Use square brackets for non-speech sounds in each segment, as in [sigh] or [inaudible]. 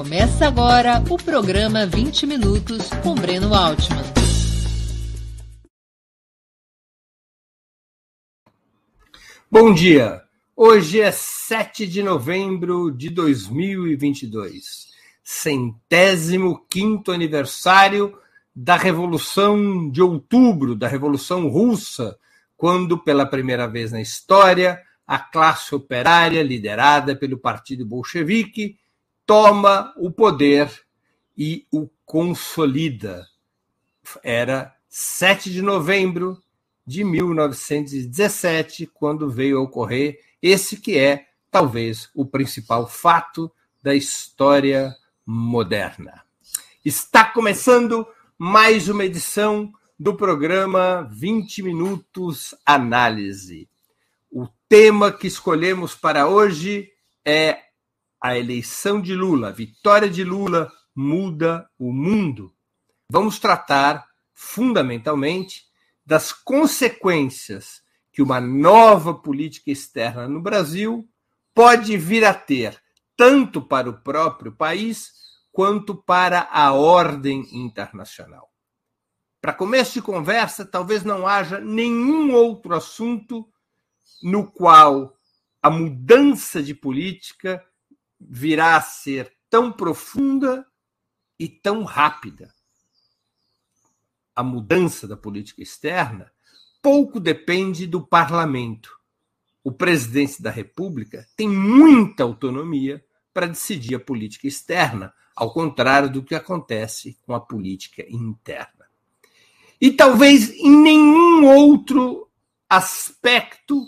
Começa agora o programa 20 Minutos com Breno Altman. Bom dia! Hoje é 7 de novembro de 2022, centésimo quinto aniversário da Revolução de Outubro, da Revolução Russa, quando, pela primeira vez na história, a classe operária, liderada pelo Partido Bolchevique, toma o poder e o consolida. Era 7 de novembro de 1917, quando veio a ocorrer esse que é talvez o principal fato da história moderna. Está começando mais uma edição do programa 20 Minutos Análise. O tema que escolhemos para hoje é a eleição de Lula, a vitória de Lula muda o mundo. Vamos tratar fundamentalmente das consequências que uma nova política externa no Brasil pode vir a ter, tanto para o próprio país quanto para a ordem internacional. Para começo de conversa, talvez não haja nenhum outro assunto no qual a mudança de política virá a ser tão profunda e tão rápida. A mudança da política externa pouco depende do parlamento. O presidente da República tem muita autonomia para decidir a política externa, ao contrário do que acontece com a política interna. E talvez em nenhum outro aspecto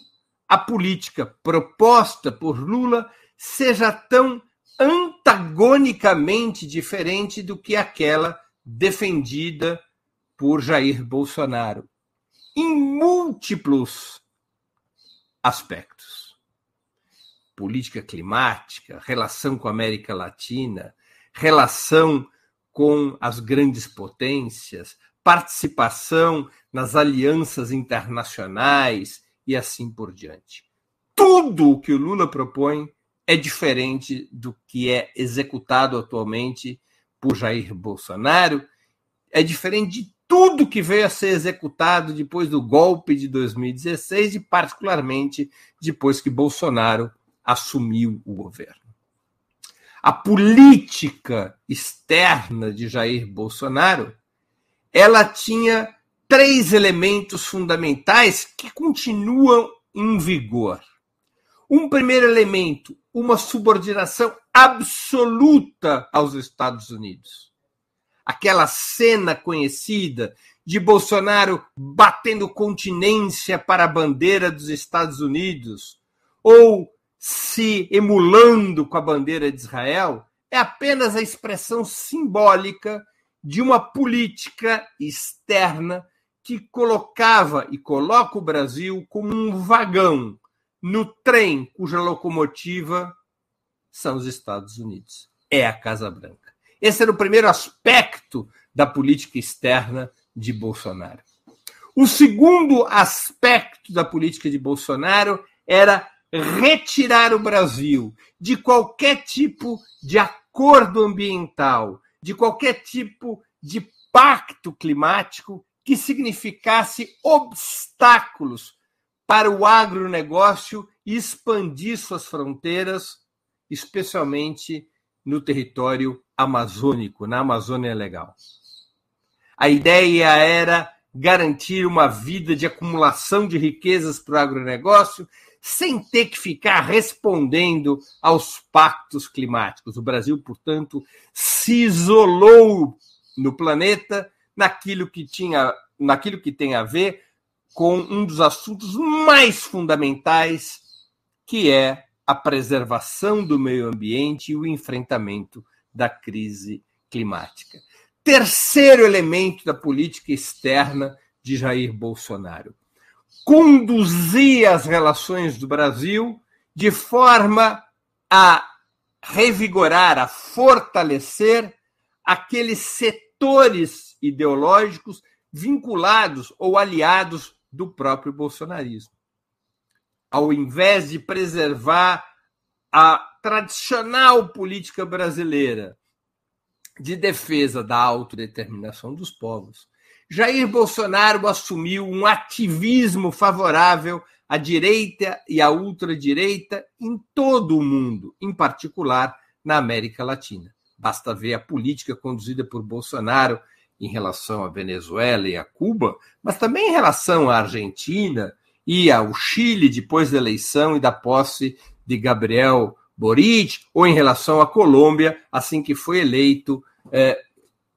a política proposta por Lula seja tão antagonicamente diferente do que aquela defendida por Jair Bolsonaro em múltiplos aspectos. Política climática, relação com a América Latina, relação com as grandes potências, participação nas alianças internacionais, e assim por diante. Tudo o que o Lula propõe é diferente do que é executado atualmente por Jair Bolsonaro, é diferente de tudo que veio a ser executado depois do golpe de 2016 e, particularmente, depois que Bolsonaro assumiu o governo. A política externa de Jair Bolsonaro ela tinha três elementos fundamentais que continuam em vigor. Um primeiro elemento, uma subordinação absoluta aos Estados Unidos. Aquela cena conhecida de Bolsonaro batendo continência para a bandeira dos Estados Unidos ou se emulando com a bandeira de Israel, é apenas a expressão simbólica de uma política externa que colocava e coloca o Brasil como um vagão no trem cuja locomotiva são os Estados Unidos. É a Casa Branca. Esse era o primeiro aspecto da política externa de Bolsonaro. O segundo aspecto da política de Bolsonaro era retirar o Brasil de qualquer tipo de acordo ambiental, de qualquer tipo de pacto climático que significasse obstáculos para o agronegócio expandir suas fronteiras, especialmente no território amazônico, na Amazônia Legal. A ideia era garantir uma vida de acumulação de riquezas para o agronegócio, sem ter que ficar respondendo aos pactos climáticos. O Brasil, portanto, se isolou no planeta naquilo que tinha, naquilo que tem a ver com um dos assuntos mais fundamentais, que é a preservação do meio ambiente e o enfrentamento da crise climática. Terceiro elemento da política externa de Jair Bolsonaro: conduzir as relações do Brasil de forma a revigorar, a fortalecer aqueles setores ideológicos vinculados ou aliados do próprio bolsonarismo. Ao invés de preservar a tradicional política brasileira de defesa da autodeterminação dos povos, Jair Bolsonaro assumiu um ativismo favorável à direita e à ultradireita em todo o mundo, em particular na América Latina. Basta ver a política conduzida por Bolsonaro em relação à Venezuela e a Cuba, mas também em relação à Argentina e ao Chile depois da eleição e da posse de Gabriel Boric, ou em relação à Colômbia, assim que foi eleito eh,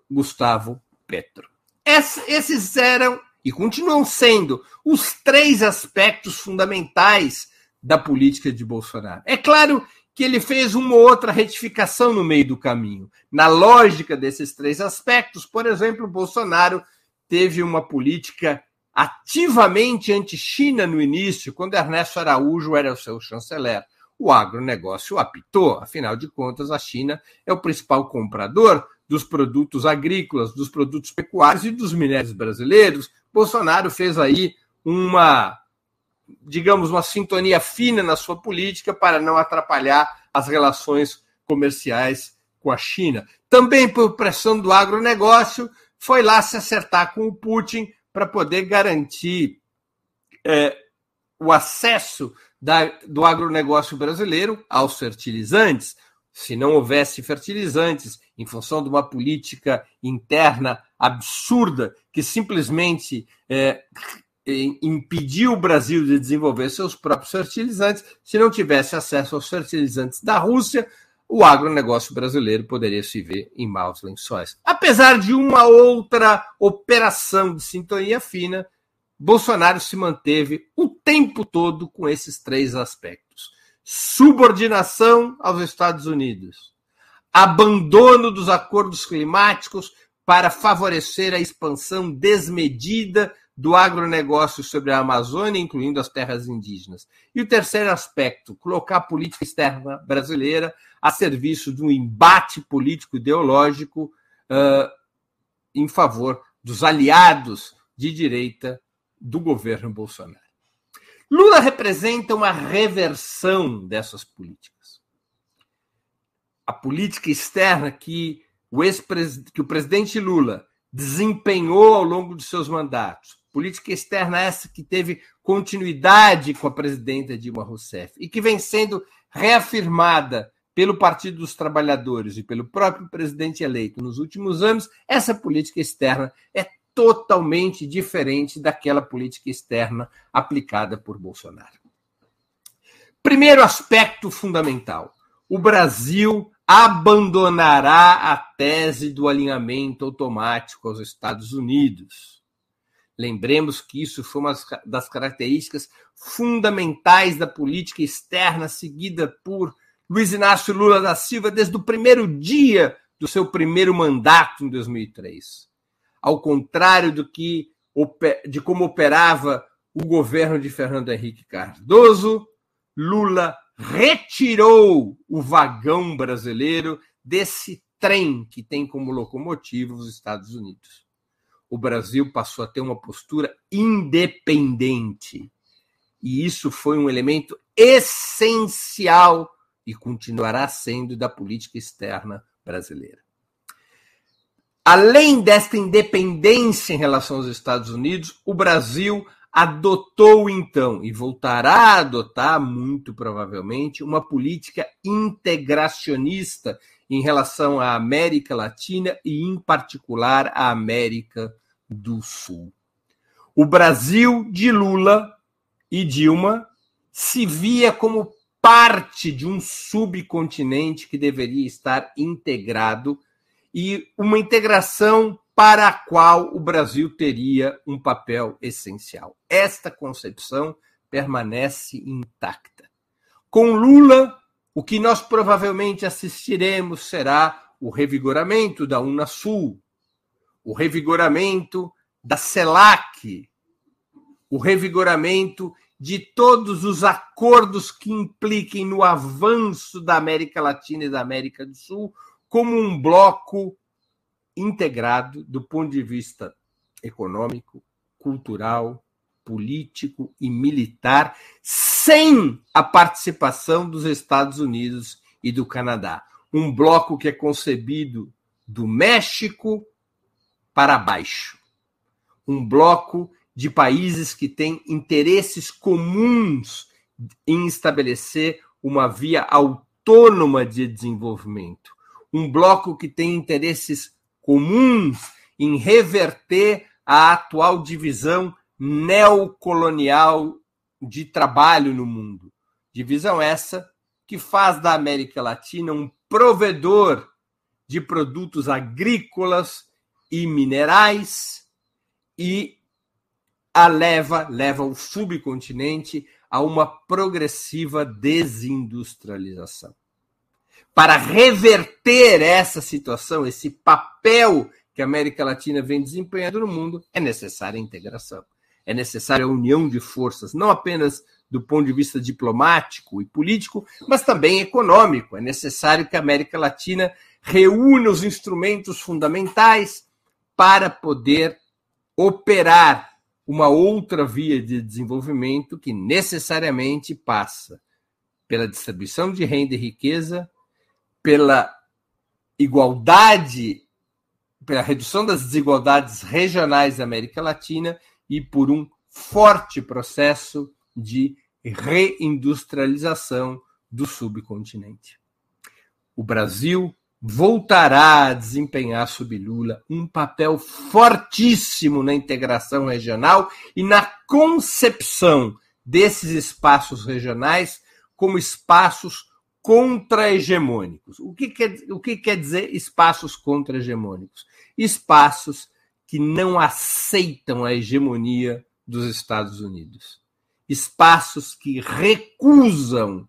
Gustavo Petro. Esses eram e continuam sendo os três aspectos fundamentais da política de Bolsonaro. É claro que ele fez uma ou outra retificação no meio do caminho. Na lógica desses três aspectos, por exemplo, Bolsonaro teve uma política ativamente anti-China no início, quando Ernesto Araújo era o seu chanceler. O agronegócio apitou, afinal de contas, a China é o principal comprador dos produtos agrícolas, dos produtos pecuários e dos minérios brasileiros. Bolsonaro fez aí uma, digamos, uma sintonia fina na sua política para não atrapalhar as relações comerciais com a China. Também por pressão do agronegócio, foi lá se acertar com o Putin para poder garantir é, o acesso da, do agronegócio brasileiro aos fertilizantes. Se não houvesse fertilizantes, em função de uma política interna absurda que simplesmente é, impediu o Brasil de desenvolver seus próprios fertilizantes. Se não tivesse acesso aos fertilizantes da Rússia, o agronegócio brasileiro poderia se ver em maus lençóis. Apesar de uma outra operação de sintonia fina, Bolsonaro se manteve o tempo todo com esses três aspectos: subordinação aos Estados Unidos, abandono dos acordos climáticos para favorecer a expansão desmedida do agronegócio sobre a Amazônia, incluindo as terras indígenas. E o terceiro aspecto, colocar a política externa brasileira a serviço de um embate político ideológico uh, em favor dos aliados de direita do governo Bolsonaro. Lula representa uma reversão dessas políticas a política externa que o, que o presidente Lula desempenhou ao longo de seus mandatos, política externa essa que teve continuidade com a presidenta Dilma Rousseff e que vem sendo reafirmada pelo Partido dos Trabalhadores e pelo próprio presidente eleito nos últimos anos, essa política externa é totalmente diferente daquela política externa aplicada por Bolsonaro. Primeiro aspecto fundamental: o Brasil abandonará a tese do alinhamento automático aos Estados Unidos. Lembremos que isso foi uma das características fundamentais da política externa seguida por Luiz Inácio Lula da Silva desde o primeiro dia do seu primeiro mandato em 2003. Ao contrário do que de como operava o governo de Fernando Henrique Cardoso, Lula retirou o vagão brasileiro desse trem que tem como locomotiva os Estados Unidos. O Brasil passou a ter uma postura independente. E isso foi um elemento essencial e continuará sendo da política externa brasileira. Além desta independência em relação aos Estados Unidos, o Brasil adotou então e voltará a adotar, muito provavelmente, uma política integracionista em relação à América Latina e, em particular, à América do Sul. O Brasil de Lula e Dilma se via como parte de um subcontinente que deveria estar integrado e uma integração para a qual o Brasil teria um papel essencial. Esta concepção permanece intacta. Com Lula, o que nós provavelmente assistiremos será o revigoramento da Unasul, o revigoramento da CELAC, o revigoramento de todos os acordos que impliquem no avanço da América Latina e da América do Sul como um bloco integrado do ponto de vista econômico, cultural, político e militar, sem a participação dos Estados Unidos e do Canadá. Um bloco que é concebido do México para baixo. Um bloco de países que têm interesses comuns em estabelecer uma via autônoma de desenvolvimento. Um bloco que tem interesses comuns em reverter a atual divisão neocolonial de trabalho no mundo. Divisão essa que faz da América Latina um provedor de produtos agrícolas e minerais e a leva, leva o subcontinente a uma progressiva desindustrialização. Para reverter essa situação, esse papel que a América Latina vem desempenhando no mundo, é necessária a integração. É necessária a união de forças, não apenas do ponto de vista diplomático e político, mas também econômico. É necessário que a América Latina reúna os instrumentos fundamentais para poder operar uma outra via de desenvolvimento que necessariamente passa pela distribuição de renda e riqueza, pela igualdade, pela redução das desigualdades regionais da América Latina e por um forte processo de reindustrialização do subcontinente. O Brasil voltará a desempenhar sob Lula um papel fortíssimo na integração regional e na concepção desses espaços regionais como espaços contra-hegemônicos. O, que quer, o que quer dizer espaços contra-hegemônicos? Espaços que não aceitam a hegemonia dos Estados Unidos. Espaços que recusam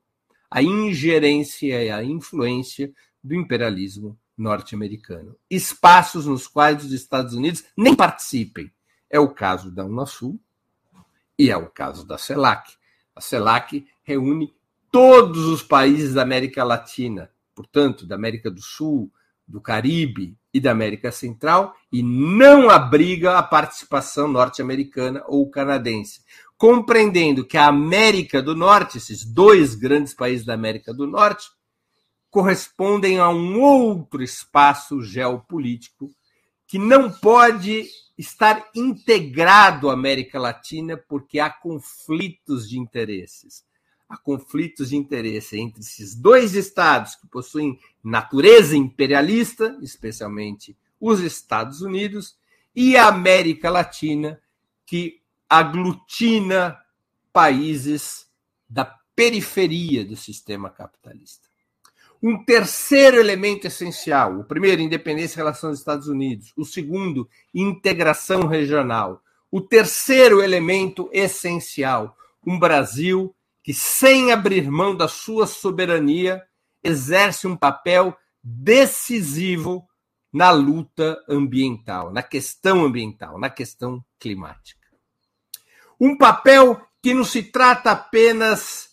a ingerência e a influência do imperialismo norte-americano. Espaços nos quais os Estados Unidos nem participem. É o caso da Unasul e é o caso da CELAC. A CELAC reúne todos os países da América Latina, portanto, da América do Sul, do Caribe e da América Central, e não abriga a participação norte-americana ou canadense. Compreendendo que a América do Norte, esses dois grandes países da América do Norte, correspondem a um outro espaço geopolítico que não pode estar integrado à América Latina porque há conflitos de interesses. Há conflitos de interesse entre esses dois estados que possuem natureza imperialista, especialmente os Estados Unidos, e a América Latina, que aglutina países da periferia do sistema capitalista. Um terceiro elemento essencial: o primeiro, independência em relação aos Estados Unidos. O segundo, integração regional. O terceiro elemento essencial: um Brasil que, sem abrir mão da sua soberania, exerce um papel decisivo na luta ambiental, na questão ambiental, na questão climática. Um papel que não se trata apenas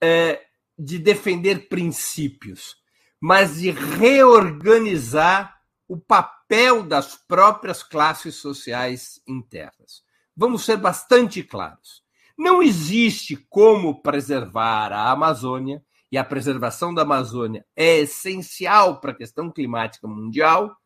é, de defender princípios, mas de reorganizar o papel das próprias classes sociais internas. Vamos ser bastante claros. Não existe como preservar a Amazônia, e a preservação da Amazônia é essencial para a questão climática mundial,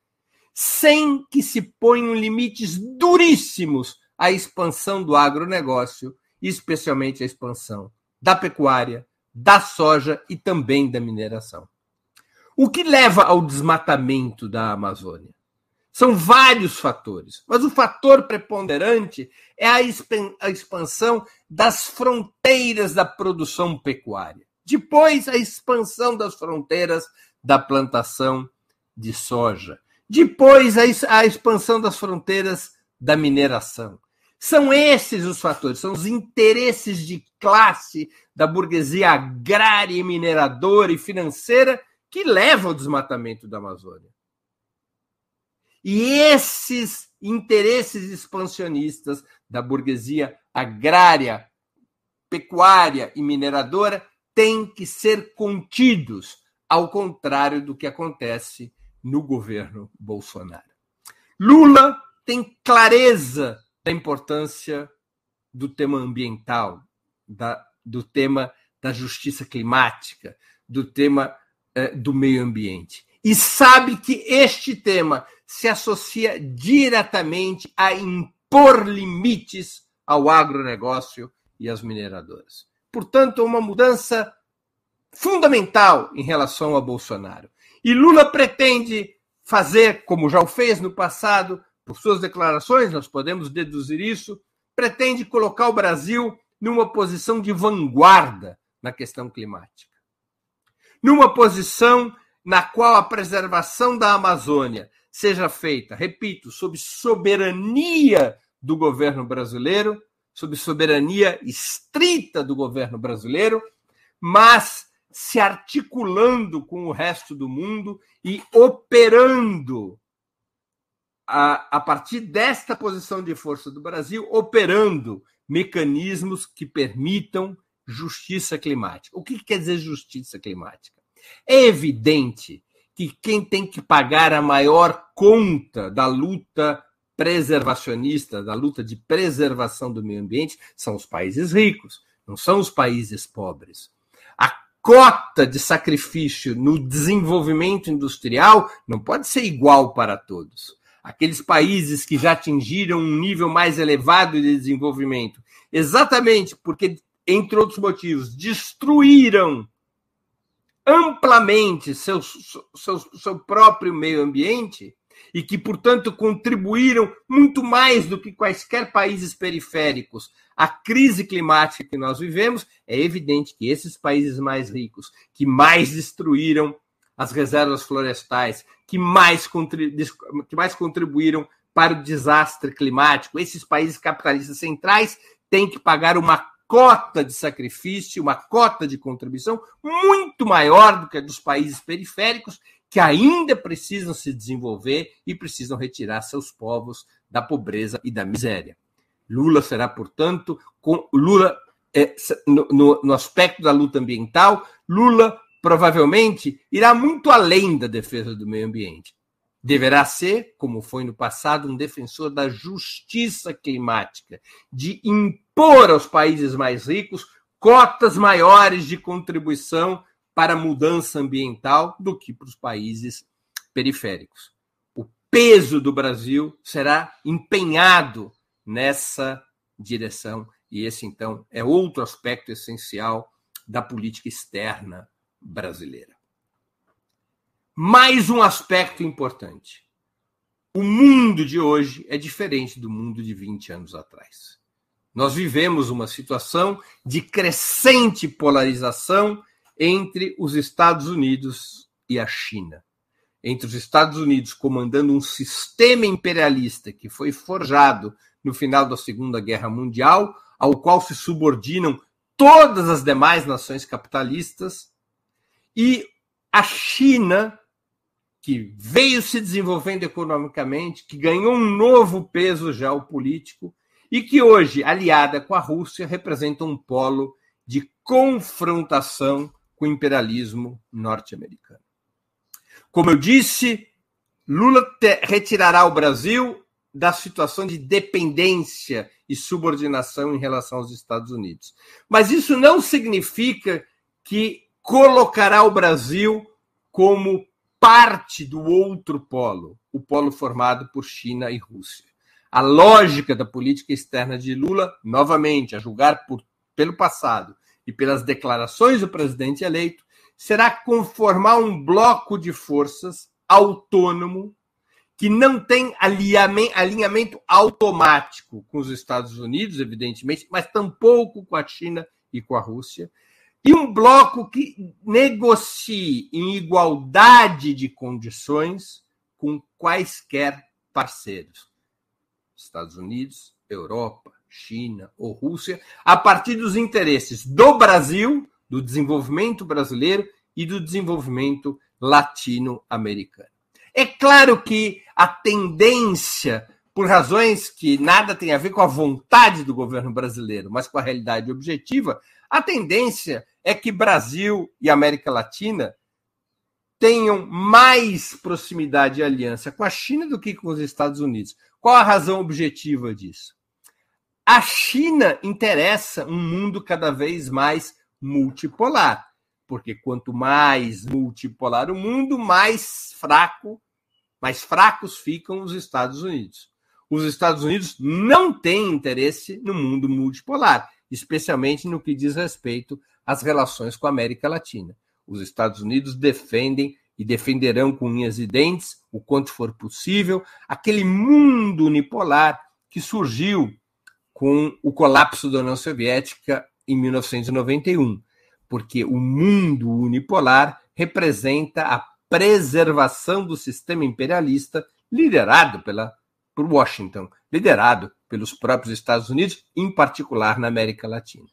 sem que se ponham limites duríssimos à expansão do agronegócio, especialmente a expansão da pecuária, da soja e também da mineração. O que leva ao desmatamento da Amazônia? São vários fatores, mas o fator preponderante é a expansão das fronteiras da produção pecuária. Depois, a expansão das fronteiras da plantação de soja. Depois, a expansão das fronteiras da mineração. São esses os fatores, são os interesses de classe da burguesia agrária, mineradora e financeira que levam ao desmatamento da Amazônia. E esses interesses expansionistas da burguesia agrária, pecuária e mineradora têm que ser contidos, ao contrário do que acontece no governo Bolsonaro. Lula tem clareza da importância do tema ambiental, da, do tema da justiça climática, do tema eh, do meio ambiente. E sabe que este tema se associa diretamente a impor limites ao agronegócio e às mineradoras. Portanto, uma mudança fundamental em relação a Bolsonaro. E Lula pretende fazer, como já o fez no passado, por suas declarações, nós podemos deduzir isso, pretende colocar o Brasil numa posição de vanguarda na questão climática. Numa posição na qual a preservação da Amazônia seja feita, repito, sob soberania do governo brasileiro, sob soberania estrita do governo brasileiro, mas se articulando com o resto do mundo e operando a, a partir desta posição de força do Brasil, operando mecanismos que permitam justiça climática. O que quer dizer justiça climática? É evidente que quem tem que pagar a maior conta da luta preservacionista, da luta de preservação do meio ambiente, são os países ricos, não são os países pobres. A cota de sacrifício no desenvolvimento industrial não pode ser igual para todos. Aqueles países que já atingiram um nível mais elevado de desenvolvimento, exatamente porque, entre outros motivos, destruíram amplamente seu, seu, seu próprio meio ambiente e que, portanto, contribuíram muito mais do que quaisquer países periféricos. À crise climática que nós vivemos, é evidente que esses países mais ricos, que mais destruíram as reservas florestais, que mais, que mais contribuíram para o desastre climático, esses países capitalistas centrais têm que pagar uma cota de sacrifício, uma cota de contribuição muito maior do que a dos países periféricos, que ainda precisam se desenvolver e precisam retirar seus povos da pobreza e da miséria. Lula será, portanto, com Lula é, no, no, no aspecto da luta ambiental, Lula provavelmente irá muito além da defesa do meio ambiente. Deverá ser, como foi no passado, um defensor da justiça climática, de impor aos países mais ricos cotas maiores de contribuição para a mudança ambiental do que para os países periféricos. O peso do Brasil será empenhado nessa direção. E esse, então, é outro aspecto essencial da política externa brasileira. Mais um aspecto importante. O mundo de hoje é diferente do mundo de 20 anos atrás. Nós vivemos uma situação de crescente polarização entre os Estados Unidos e a China entre os Estados Unidos comandando um sistema imperialista que foi forjado no final da Segunda Guerra Mundial, ao qual se subordinam todas as demais nações capitalistas, e a China, que veio se desenvolvendo economicamente, que ganhou um novo peso geopolítico e que hoje, aliada com a Rússia, representa um polo de confrontação com o imperialismo norte-americano. Como eu disse, Lula retirará o Brasil da situação de dependência e subordinação em relação aos Estados Unidos. Mas isso não significa que colocará o Brasil como parte do outro polo, o polo formado por China e Rússia. A lógica da política externa de Lula, novamente, a julgar por, pelo passado e pelas declarações do presidente eleito, será conformar um bloco de forças autônomo que não tem alinhamento automático com os Estados Unidos, evidentemente, mas tampouco com a China e com a Rússia, e um bloco que negocie em igualdade de condições com quaisquer parceiros, Estados Unidos, Europa, China ou Rússia, a partir dos interesses do Brasil do desenvolvimento brasileiro e do desenvolvimento latino-americano. É claro que a tendência, por razões que nada tem a ver com a vontade do governo brasileiro, mas com a realidade objetiva, a tendência é que Brasil e América Latina tenham mais proximidade e aliança com a China do que com os Estados Unidos. Qual a razão objetiva disso? A China interessa um mundo cada vez mais multipolar. porque quanto mais multipolar o mundo, mais fraco, mais fracos ficam os Estados Unidos. Os Estados Unidos não têm interesse no mundo multipolar, especialmente no que diz respeito às relações com a América Latina. Os Estados Unidos defendem e defenderão com unhas e dentes, o quanto for possível, aquele mundo unipolar que surgiu com o colapso da União Soviética em 1991 porque o mundo unipolar representa a preservação do sistema imperialista liderado pela, por Washington, liderado pelos próprios Estados Unidos, em particular na América Latina.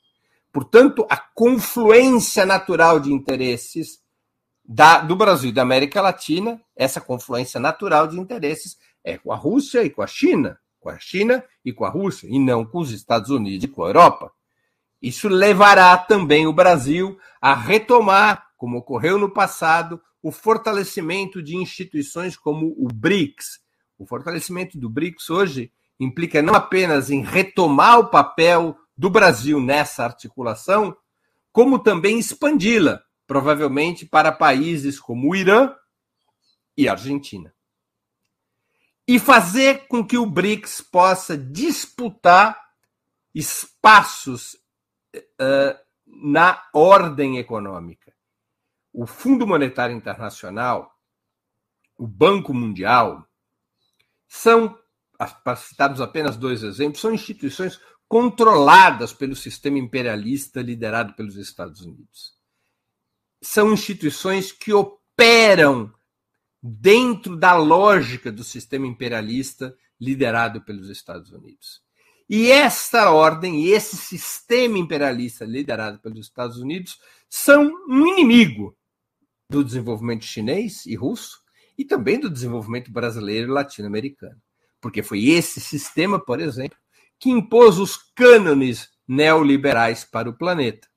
Portanto, a confluência natural de interesses da, do Brasil e da América Latina, essa confluência natural de interesses é com a Rússia e com a China, com a China e com a Rússia, e não com os Estados Unidos e com a Europa. Isso levará também o Brasil a retomar, como ocorreu no passado, o fortalecimento de instituições como o BRICS. O fortalecimento do BRICS hoje implica não apenas em retomar o papel do Brasil nessa articulação, como também expandi-la, provavelmente para países como o Irã e a Argentina. E fazer com que o BRICS possa disputar espaços uh, na ordem econômica. O Fundo Monetário Internacional, o Banco Mundial, são, para citarmos apenas dois exemplos, são instituições controladas pelo sistema imperialista liderado pelos Estados Unidos. São instituições que operam dentro da lógica do sistema imperialista liderado pelos Estados Unidos. E esta ordem e esse sistema imperialista liderado pelos Estados Unidos são um inimigo do desenvolvimento chinês e russo e também do desenvolvimento brasileiro e latino-americano. Porque foi esse sistema, por exemplo, que impôs os cânones neoliberais para o planeta.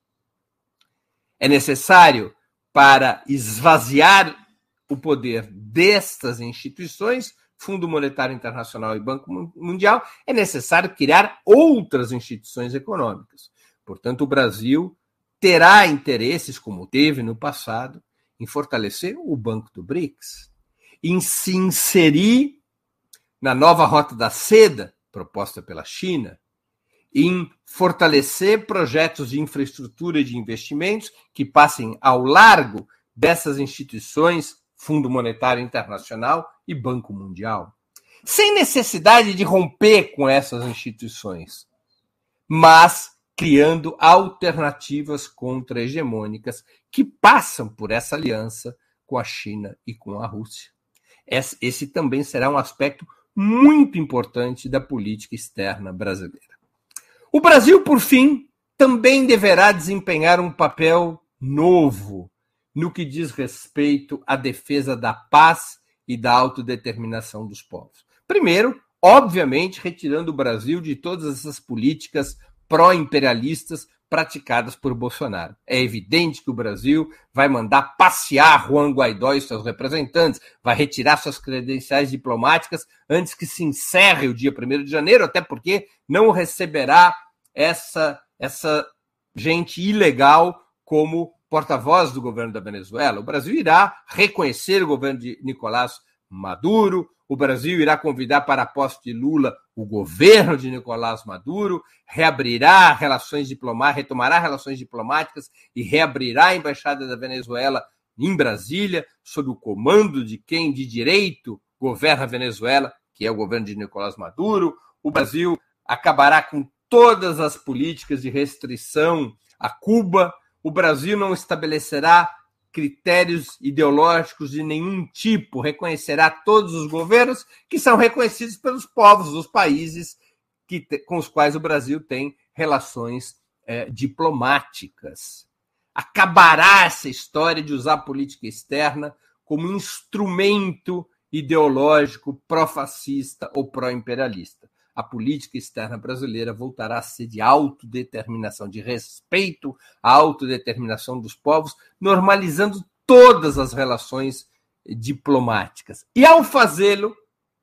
É necessário, para esvaziar o poder destas instituições, Fundo Monetário Internacional e Banco Mundial, é necessário criar outras instituições econômicas. Portanto, o Brasil terá interesses, como teve no passado, em fortalecer o Banco do BRICS, em se inserir na nova Rota da Seda, proposta pela China, em fortalecer projetos de infraestrutura e de investimentos que passem ao largo dessas instituições Fundo Monetário Internacional e Banco Mundial, sem necessidade de romper com essas instituições, mas criando alternativas contra-hegemônicas que passam por essa aliança com a China e com a Rússia. Esse também será um aspecto muito importante da política externa brasileira. O Brasil, por fim, também deverá desempenhar um papel novo no que diz respeito à defesa da paz e da autodeterminação dos povos. Primeiro, obviamente, retirando o Brasil de todas essas políticas pró-imperialistas praticadas por Bolsonaro. É evidente que o Brasil vai mandar passear Juan Guaidó e seus representantes, vai retirar suas credenciais diplomáticas antes que se encerre o dia 1 de janeiro, até porque não receberá essa, essa gente ilegal como porta-voz do governo da Venezuela. O Brasil irá reconhecer o governo de Nicolás Maduro, o Brasil irá convidar para a posse de Lula o governo de Nicolás Maduro, reabrirá relações diplomáticas, retomará relações diplomáticas e reabrirá a embaixada da Venezuela em Brasília, sob o comando de quem de direito governa a Venezuela, que é o governo de Nicolás Maduro. O Brasil acabará com todas as políticas de restrição a Cuba, o Brasil não estabelecerá critérios ideológicos de nenhum tipo, reconhecerá todos os governos que são reconhecidos pelos povos dos países que, com os quais o Brasil tem relações é, diplomáticas. Acabará essa história de usar a política externa como instrumento ideológico pró-fascista ou pró-imperialista a política externa brasileira voltará a ser de autodeterminação, de respeito à autodeterminação dos povos, normalizando todas as relações diplomáticas. E, ao fazê-lo,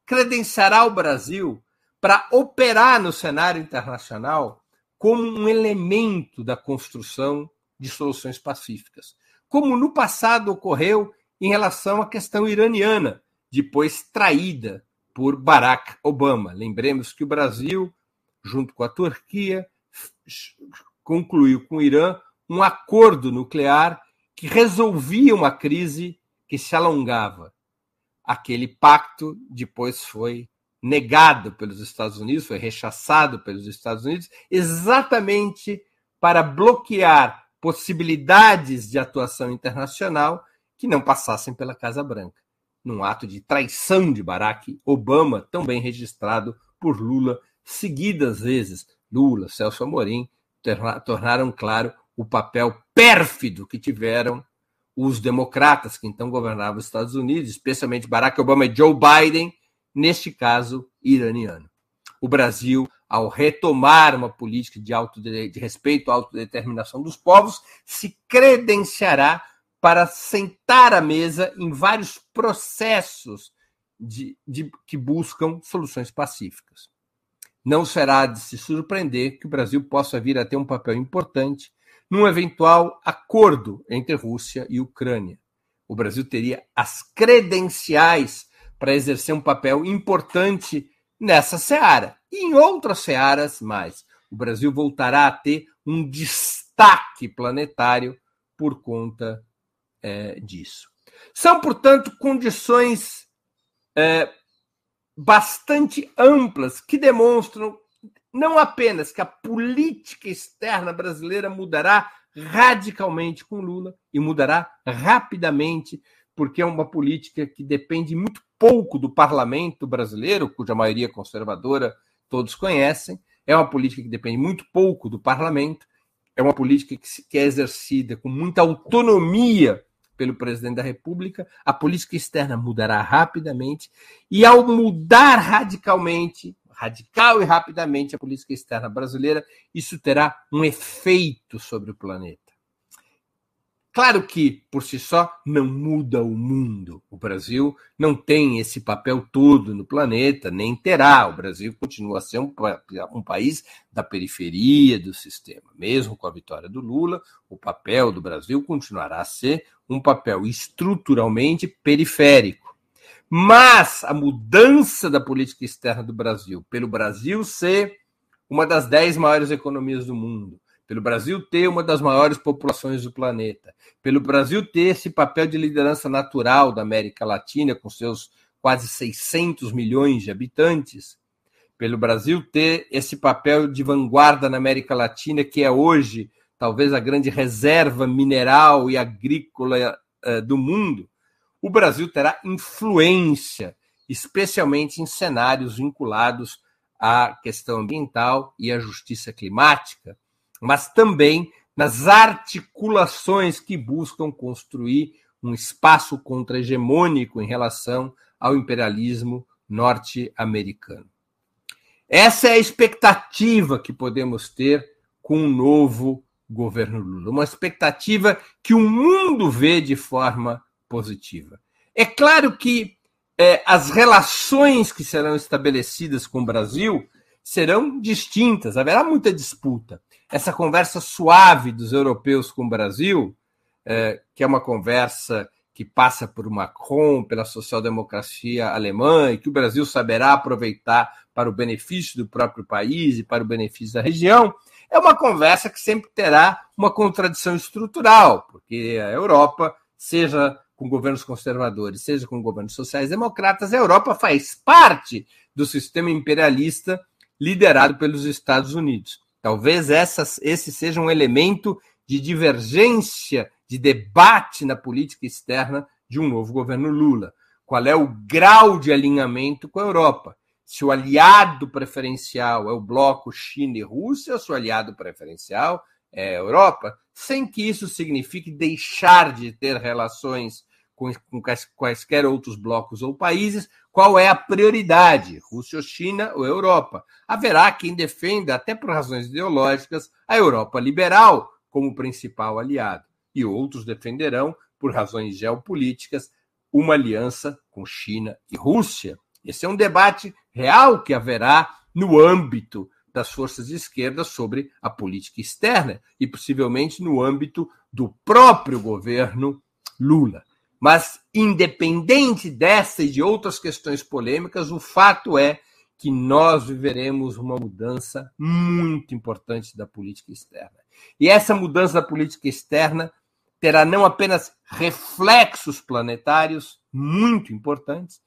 credenciará o Brasil para operar no cenário internacional como um elemento da construção de soluções pacíficas, como no passado ocorreu em relação à questão iraniana, depois traída por Barack Obama. Lembremos que o Brasil, junto com a Turquia, concluiu com o Irã um acordo nuclear que resolvia uma crise que se alongava. Aquele pacto depois foi negado pelos Estados Unidos, foi rechaçado pelos Estados Unidos, exatamente para bloquear possibilidades de atuação internacional que não passassem pela Casa Branca, num ato de traição de Barack Obama, tão bem registrado por Lula, seguidas vezes. Lula, Celso Amorim tornaram claro o papel pérfido que tiveram os democratas que então governavam os Estados Unidos, especialmente Barack Obama e Joe Biden, neste caso iraniano. O Brasil, ao retomar uma política de, de respeito à autodeterminação dos povos, se credenciará para sentar à mesa em vários processos de, de, que buscam soluções pacíficas. Não será de se surpreender que o Brasil possa vir a ter um papel importante num eventual acordo entre Rússia e Ucrânia. O Brasil teria as credenciais para exercer um papel importante nessa seara e em outras searas mais. O Brasil voltará a ter um destaque planetário por conta é, disso. São, portanto, condições é, bastante amplas que demonstram não apenas que a política externa brasileira mudará radicalmente com Lula e mudará rapidamente, porque é uma política que depende muito pouco do parlamento brasileiro, cuja maioria conservadora todos conhecem, é uma política que depende muito pouco do parlamento, é uma política que é exercida com muita autonomia pelo presidente da República, a política externa mudará rapidamente, e ao mudar radicalmente, radical e rapidamente a política externa brasileira, isso terá um efeito sobre o planeta. Claro que, por si só, não muda o mundo. O Brasil não tem esse papel todo no planeta, nem terá. O Brasil continua a ser um, um, país da periferia do sistema. Mesmo com a vitória do Lula, o papel do Brasil continuará a ser um papel estruturalmente periférico. Mas a mudança da política externa do Brasil, pelo Brasil ser uma das dez maiores economias do mundo, pelo Brasil ter uma das maiores populações do planeta, pelo Brasil ter esse papel de liderança natural da América Latina, com seus quase 600 milhões de habitantes, pelo Brasil ter esse papel de vanguarda na América Latina, que é hoje talvez a grande reserva mineral e agrícola uh, do mundo, o Brasil terá influência, especialmente em cenários vinculados à questão ambiental e à justiça climática, mas também nas articulações que buscam construir um espaço contra-hegemônico em relação ao imperialismo norte-americano. Essa é a expectativa que podemos ter com o novo governo Lula, uma expectativa que o mundo vê de forma positiva. É claro que é, as relações que serão estabelecidas com o Brasil serão distintas, haverá muita disputa essa conversa suave dos europeus com o Brasil, é, que é uma conversa que passa por Macron, pela social-democracia alemã, e que o Brasil saberá aproveitar para o benefício do próprio país e para o benefício da região, é uma conversa que sempre terá uma contradição estrutural, porque a Europa, seja com governos conservadores, seja com governos sociais-democratas, a Europa faz parte do sistema imperialista liderado pelos Estados Unidos. Talvez essas, esse seja um elemento de divergência, de debate na política externa de um novo governo Lula. Qual é o grau de alinhamento com a Europa? Se o aliado preferencial é o bloco China e Rússia, se o aliado preferencial é a Europa, sem que isso signifique deixar de ter relações com, com quaisquer outros blocos ou países, qual é a prioridade, Rússia ou China ou Europa? Haverá quem defenda, até por razões ideológicas, a Europa liberal como principal aliado, e outros defenderão, por razões geopolíticas, uma aliança com China e Rússia. Esse é um debate real que haverá no âmbito das forças de esquerda sobre a política externa e possivelmente no âmbito do próprio governo Lula. Mas, independente dessa e de outras questões polêmicas, o fato é que nós viveremos uma mudança muito importante da política externa. E essa mudança da política externa terá não apenas reflexos planetários muito importantes,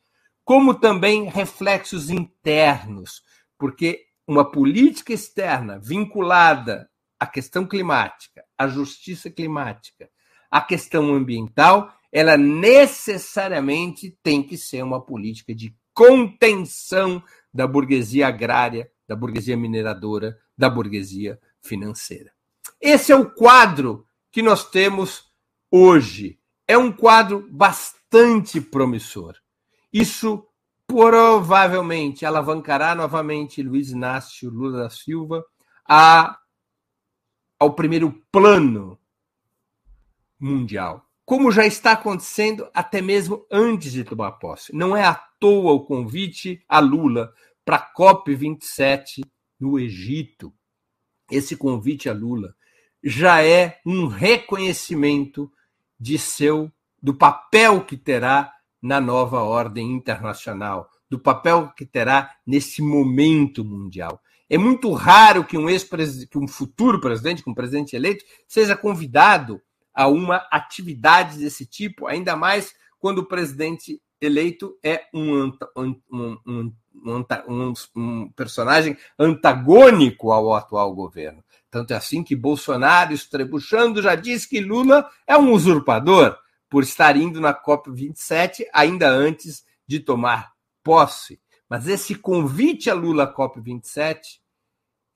como também reflexos internos, porque uma política externa vinculada à questão climática, à justiça climática, à questão ambiental, ela necessariamente tem que ser uma política de contenção da burguesia agrária, da burguesia mineradora, da burguesia financeira. Esse é o quadro que nós temos hoje. É um quadro bastante promissor. Isso provavelmente alavancará novamente Luiz Inácio Lula da Silva a, ao primeiro plano mundial como já está acontecendo até mesmo antes de tomar posse. Não é à toa o convite a Lula para a COP27 no Egito. Esse convite a Lula já é um reconhecimento de seu do papel que terá na nova ordem internacional, do papel que terá nesse momento mundial. É muito raro que um ex que um futuro presidente, que um presidente eleito, seja convidado a uma atividade desse tipo, ainda mais quando o presidente eleito é um, um, um, um, personagem antagônico ao atual governo. Tanto é assim que Bolsonaro, estrebuchando, já disse que Lula é um usurpador por estar indo na COP27 ainda antes de tomar posse. Mas esse convite a Lula à COP27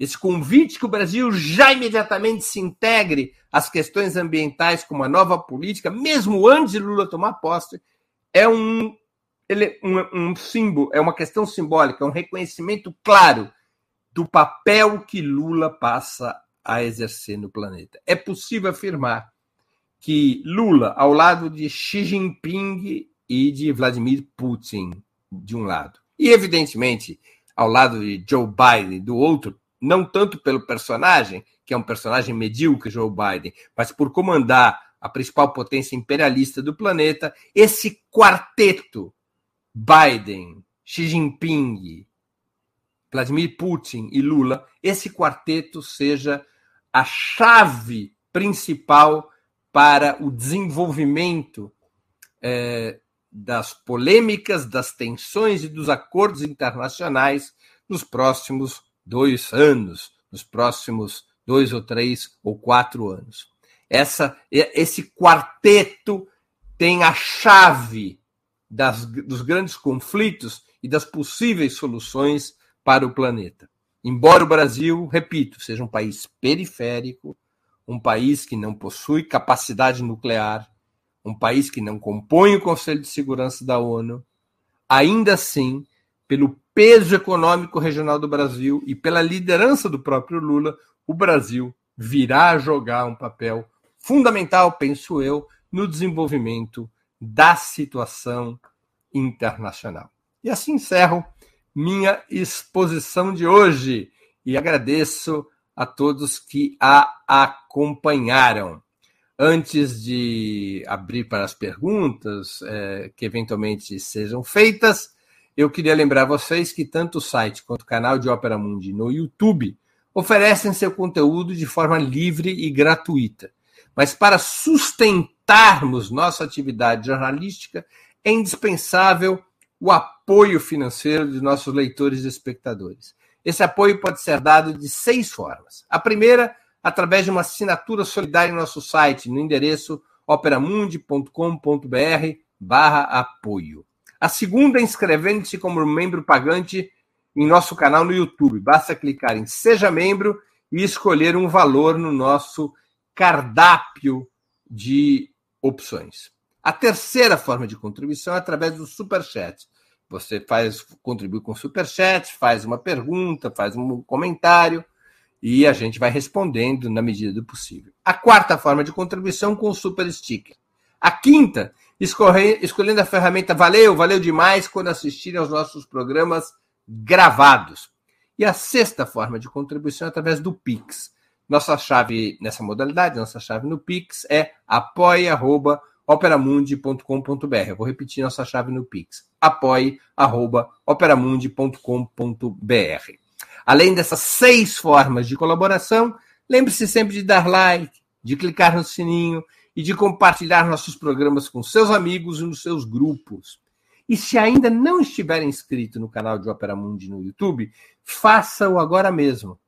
esse convite que o Brasil já imediatamente se integre às questões ambientais com uma nova política, mesmo antes de Lula tomar posse, é um, ele, um, um símbolo, é uma questão simbólica, é um reconhecimento claro do papel que Lula passa a exercer no planeta. É possível afirmar que Lula, ao lado de Xi Jinping e de Vladimir Putin, de um lado, e evidentemente ao lado de Joe Biden, do outro, não tanto pelo personagem, que é um personagem medíocre, Joe Biden, mas por comandar a principal potência imperialista do planeta, esse quarteto, Biden, Xi Jinping, Vladimir Putin e Lula, esse quarteto seja a chave principal para o desenvolvimento é, das polêmicas, das tensões e dos acordos internacionais nos próximos dois anos, nos próximos dois ou três ou quatro anos. Essa, esse quarteto tem a chave das, dos grandes conflitos e das possíveis soluções para o planeta. Embora o Brasil, repito, seja um país periférico, um país que não possui capacidade nuclear, um país que não compõe o Conselho de Segurança da ONU, ainda assim, pelo peso econômico regional do Brasil e pela liderança do próprio Lula, o Brasil virá jogar um papel fundamental, penso eu, no desenvolvimento da situação internacional. E assim encerro minha exposição de hoje e agradeço a todos que a acompanharam. Antes de abrir para as perguntas é, que eventualmente sejam feitas, eu queria lembrar vocês que tanto o site quanto o canal de Ópera Mundi no YouTube oferecem seu conteúdo de forma livre e gratuita. Mas para sustentarmos nossa atividade jornalística, é indispensável o apoio financeiro de nossos leitores e espectadores. Esse apoio pode ser dado de seis formas. A primeira, através de uma assinatura solidária em nosso site, no endereço operamundi.com.br barra apoio. A segunda é inscrevendo-se como membro pagante em nosso canal no YouTube. Basta clicar em Seja Membro e escolher um valor no nosso cardápio de opções. A terceira forma de contribuição é através do Superchat. Você faz, contribui com o Superchat, faz uma pergunta, faz um comentário e a gente vai respondendo na medida do possível. A quarta forma de contribuição com o Super Sticker. A quinta escolhendo a ferramenta Valeu, valeu demais quando assistirem aos nossos programas gravados. E a sexta forma de contribuição é através do Pix. Nossa chave nessa modalidade, nossa chave no Pix é apoia.operamundi.com.br. Eu vou repetir nossa chave no Pix. apoia.operamundi.com.br. Além dessas seis formas de colaboração, lembre-se sempre de dar like, de clicar no sininho e de compartilhar nossos programas com seus amigos e nos seus grupos. E se ainda não estiver inscrito no canal de Opera Mundi no YouTube, faça-o agora mesmo.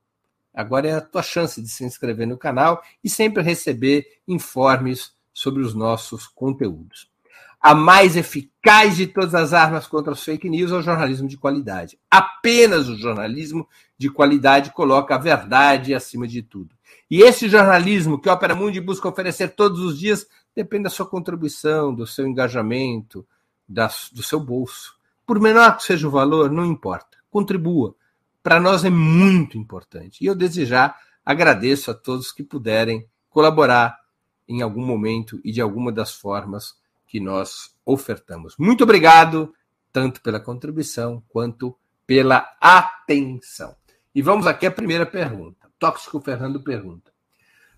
Agora é a tua chance de se inscrever no canal e sempre receber informes sobre os nossos conteúdos. A mais eficaz de todas as armas contra as fake news é o jornalismo de qualidade. Apenas o jornalismo de qualidade coloca a verdade acima de tudo. E esse jornalismo que a Opera Mundi busca oferecer todos os dias depende da sua contribuição, do seu engajamento, da, do seu bolso. Por menor que seja o valor, não importa. Contribua. Para nós é muito importante. E eu desde já agradeço a todos que puderem colaborar em algum momento e de alguma das formas que nós ofertamos. Muito obrigado, tanto pela contribuição quanto pela atenção. E vamos aqui à primeira pergunta. Tóxico Fernando pergunta: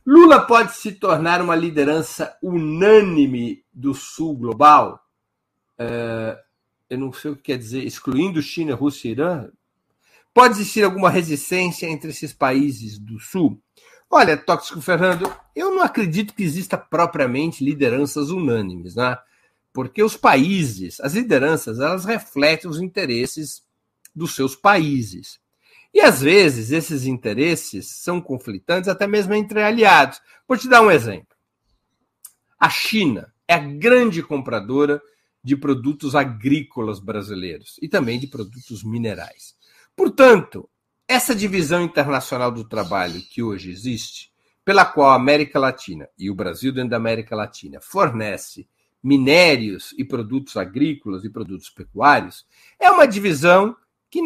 Lula pode se tornar uma liderança unânime do Sul global? É, eu não sei o que quer dizer, excluindo China, Rússia e Irã? Pode existir alguma resistência entre esses países do Sul? Olha, Tóxico Fernando, eu não acredito que exista propriamente lideranças unânimes, né? porque os países, as lideranças, elas refletem os interesses dos seus países. E às vezes esses interesses são conflitantes até mesmo entre aliados. Vou te dar um exemplo. A China é a grande compradora de produtos agrícolas brasileiros e também de produtos minerais. Portanto, essa divisão internacional do trabalho que hoje existe, pela qual a América Latina e o Brasil dentro da América Latina fornece minérios e produtos agrícolas e produtos pecuários, é uma divisão que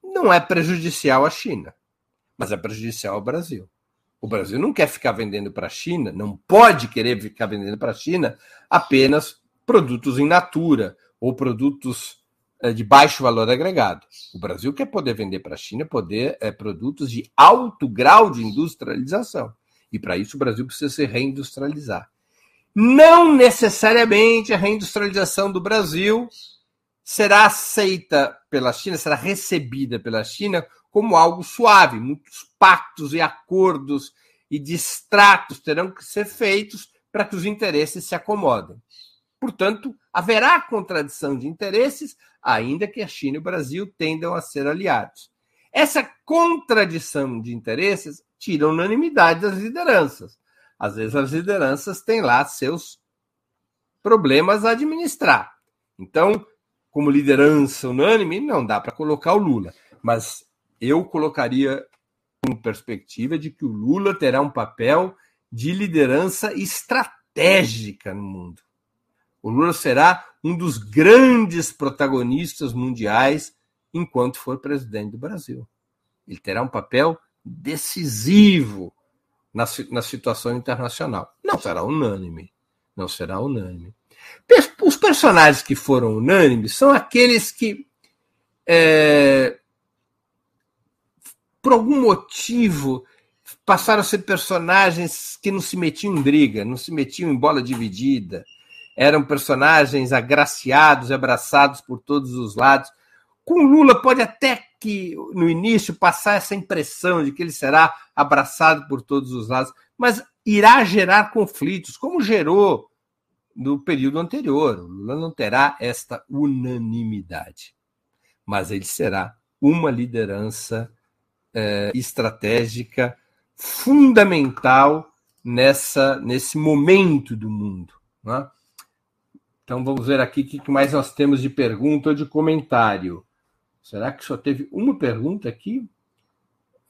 não é prejudicial à China, mas é prejudicial ao Brasil. O Brasil não quer ficar vendendo para a China, não pode querer ficar vendendo para a China apenas produtos in natura ou produtos é, de baixo valor agregado. O Brasil quer poder vender para a China poder é, produtos de alto grau de industrialização. E para isso o Brasil precisa se reindustrializar. Não necessariamente a reindustrialização do Brasil será aceita pela China, será recebida pela China como algo suave. Muitos pactos e acordos e distratos terão que ser feitos para que os interesses se acomodem. Portanto, haverá contradição de interesses, ainda que a China e o Brasil tendam a ser aliados. Essa contradição de interesses tira unanimidade das lideranças. Às vezes, as lideranças têm lá seus problemas a administrar. Então, como liderança unânime, não dá para colocar o Lula. Mas eu colocaria com perspectiva de que o Lula terá um papel de liderança estratégica no mundo. O Lula será um dos grandes protagonistas mundiais enquanto for presidente do Brasil. Ele terá um papel decisivo na, na situação internacional. Não será unânime. Não será unânime. Os personagens que foram unânimes são aqueles que, é, por algum motivo, passaram a ser personagens que não se metiam em briga, não se metiam em bola dividida, eram personagens agraciados abraçados por todos os lados. Com Lula pode até que no início passar essa impressão de que ele será abraçado por todos os lados, mas irá gerar conflitos, como gerou no período anterior. O Lula não terá esta unanimidade, mas ele será uma liderança é, estratégica fundamental nessa nesse momento do mundo. Né? Então vamos ver aqui o que mais nós temos de pergunta ou de comentário. Será que só teve uma pergunta aqui?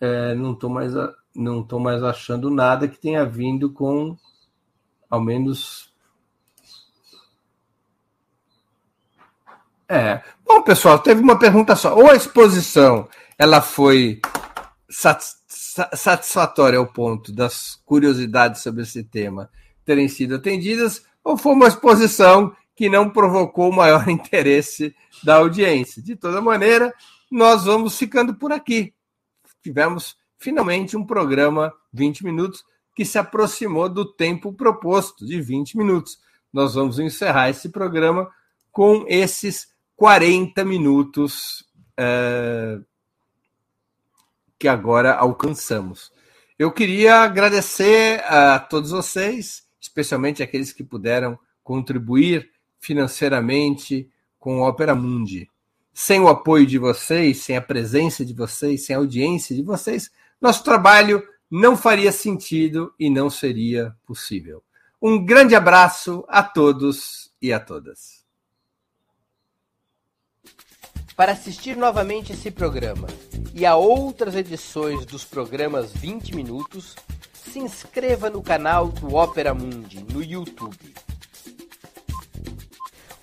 É, não estou mais não estou mais achando nada que tenha vindo com ao menos É. Bom, pessoal, teve uma pergunta só. Ou a exposição ela foi satisfatória ao ponto das curiosidades sobre esse tema terem sido atendidas, ou foi uma exposição que não provocou o maior [laughs] interesse da audiência. De toda maneira, nós vamos ficando por aqui. tivemos finalmente um programa 20 minutos que se aproximou do tempo proposto de 20 minutos. Nós vamos encerrar esse programa com esses 40 minutos é, que agora alcançamos. Eu queria agradecer a todos vocês, especialmente aqueles que puderam contribuir financeiramente com o Opera Mundi. Sem o apoio de vocês, sem a presença de vocês, sem a audiência de vocês, nosso trabalho não faria sentido e não seria possível. Um grande abraço a todos e a todas. Para assistir novamente esse programa e a outras edições dos programas 20 Minutos, se inscreva no canal do Opera Mundi no YouTube.